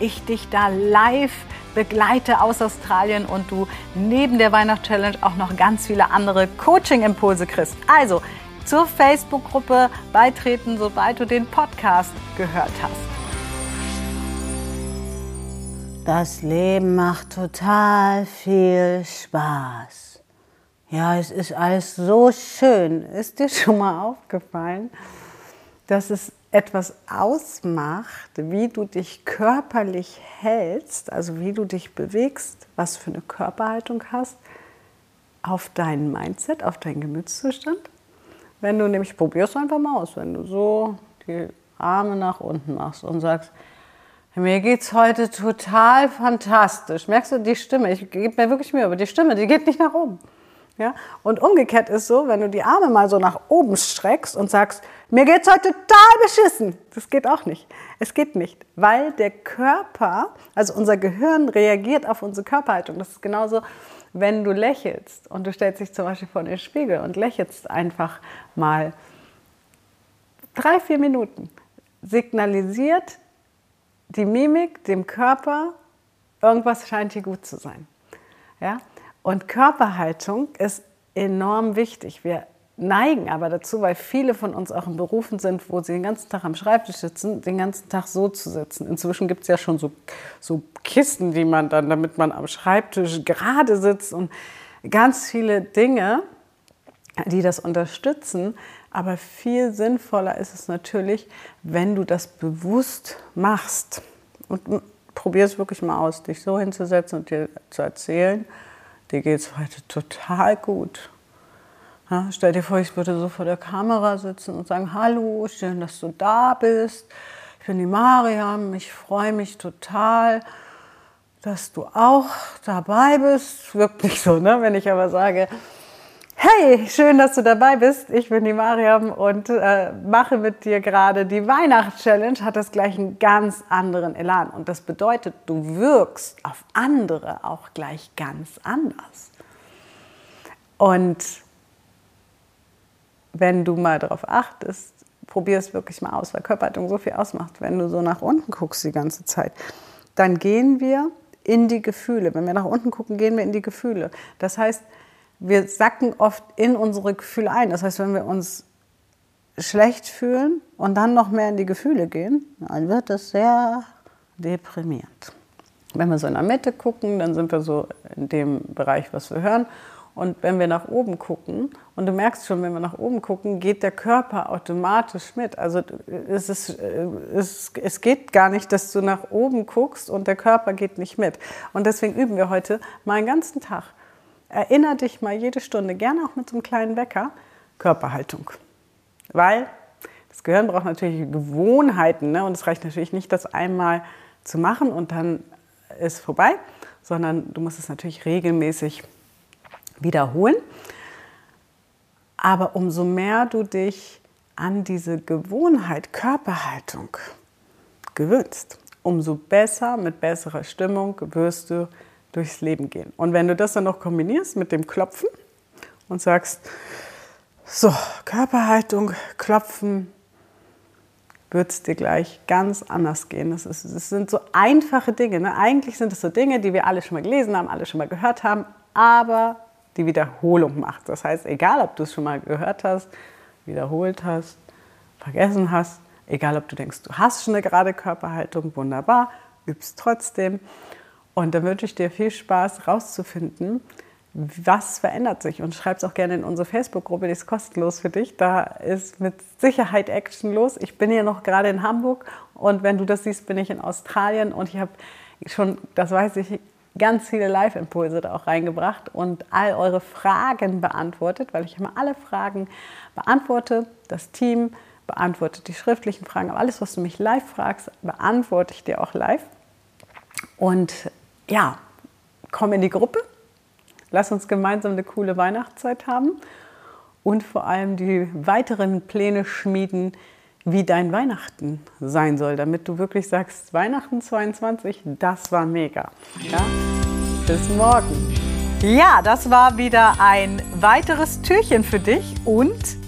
ich dich da live begleite aus Australien und du neben der Weihnachtschallenge auch noch ganz viele andere Coaching-Impulse kriegst. Also zur Facebook-Gruppe beitreten, sobald du den Podcast gehört hast. Das Leben macht total viel Spaß. Ja, es ist alles so schön. Ist dir schon mal aufgefallen, dass es etwas ausmacht, wie du dich körperlich hältst, also wie du dich bewegst, was für eine Körperhaltung hast, auf dein Mindset, auf deinen Gemütszustand. Wenn du nämlich, probierst einfach mal aus, wenn du so die Arme nach unten machst und sagst, mir geht es heute total fantastisch. Merkst du die Stimme? Ich gebe mir wirklich Mühe, aber die Stimme, die geht nicht nach oben. Ja? Und umgekehrt ist so, wenn du die Arme mal so nach oben streckst und sagst, mir geht's heute total beschissen. Das geht auch nicht. Es geht nicht, weil der Körper, also unser Gehirn reagiert auf unsere Körperhaltung. Das ist genauso, wenn du lächelst und du stellst dich zum Beispiel vor den Spiegel und lächelst einfach mal drei, vier Minuten. Signalisiert die Mimik dem Körper, irgendwas scheint hier gut zu sein. Ja? Und Körperhaltung ist enorm wichtig. Wir neigen aber dazu, weil viele von uns auch in Berufen sind, wo sie den ganzen Tag am Schreibtisch sitzen, den ganzen Tag so zu sitzen. Inzwischen gibt es ja schon so, so Kisten, die man dann, damit man am Schreibtisch gerade sitzt und ganz viele Dinge, die das unterstützen. Aber viel sinnvoller ist es natürlich, wenn du das bewusst machst. Und probier es wirklich mal aus, dich so hinzusetzen und dir zu erzählen, dir geht es heute total gut. Ja, stell dir vor, ich würde so vor der Kamera sitzen und sagen, hallo, schön, dass du da bist. Ich bin die Mariam, ich freue mich total, dass du auch dabei bist. Wirklich so, ne? wenn ich aber sage, Hey, schön, dass du dabei bist. Ich bin die Mariam und äh, mache mit dir gerade die Weihnachtschallenge. Hat das gleich einen ganz anderen Elan. Und das bedeutet, du wirkst auf andere auch gleich ganz anders. Und wenn du mal darauf achtest, probier es wirklich mal aus, weil Körperhaltung so viel ausmacht, wenn du so nach unten guckst die ganze Zeit, dann gehen wir in die Gefühle. Wenn wir nach unten gucken, gehen wir in die Gefühle. Das heißt, wir sacken oft in unsere Gefühle ein. Das heißt, wenn wir uns schlecht fühlen und dann noch mehr in die Gefühle gehen, dann wird das sehr deprimierend. Wenn wir so in der Mitte gucken, dann sind wir so in dem Bereich, was wir hören. Und wenn wir nach oben gucken, und du merkst schon, wenn wir nach oben gucken, geht der Körper automatisch mit. Also es, ist, es, es geht gar nicht, dass du nach oben guckst und der Körper geht nicht mit. Und deswegen üben wir heute mal einen ganzen Tag. Erinner dich mal jede Stunde, gerne auch mit so einem kleinen Wecker, Körperhaltung. Weil das Gehirn braucht natürlich Gewohnheiten. Ne? Und es reicht natürlich nicht, das einmal zu machen und dann ist vorbei, sondern du musst es natürlich regelmäßig wiederholen. Aber umso mehr du dich an diese Gewohnheit Körperhaltung gewöhnst, umso besser, mit besserer Stimmung wirst du durchs Leben gehen. Und wenn du das dann noch kombinierst mit dem Klopfen und sagst, so, Körperhaltung, Klopfen, wird es dir gleich ganz anders gehen. Das, ist, das sind so einfache Dinge. Ne? Eigentlich sind es so Dinge, die wir alle schon mal gelesen haben, alle schon mal gehört haben, aber die Wiederholung macht. Das heißt, egal ob du es schon mal gehört hast, wiederholt hast, vergessen hast, egal ob du denkst, du hast schon eine gerade Körperhaltung, wunderbar, übst trotzdem. Und da wünsche ich dir viel Spaß rauszufinden, was verändert sich. Und schreib es auch gerne in unsere Facebook-Gruppe, die ist kostenlos für dich. Da ist mit Sicherheit Action los. Ich bin hier noch gerade in Hamburg und wenn du das siehst, bin ich in Australien und ich habe schon, das weiß ich, ganz viele Live-Impulse da auch reingebracht und all eure Fragen beantwortet, weil ich immer alle Fragen beantworte. Das Team beantwortet die schriftlichen Fragen, aber alles, was du mich live fragst, beantworte ich dir auch live. Und ja, komm in die Gruppe, lass uns gemeinsam eine coole Weihnachtszeit haben und vor allem die weiteren Pläne schmieden, wie dein Weihnachten sein soll, damit du wirklich sagst, Weihnachten 22, das war mega. Ja? Bis morgen. Ja, das war wieder ein weiteres Türchen für dich und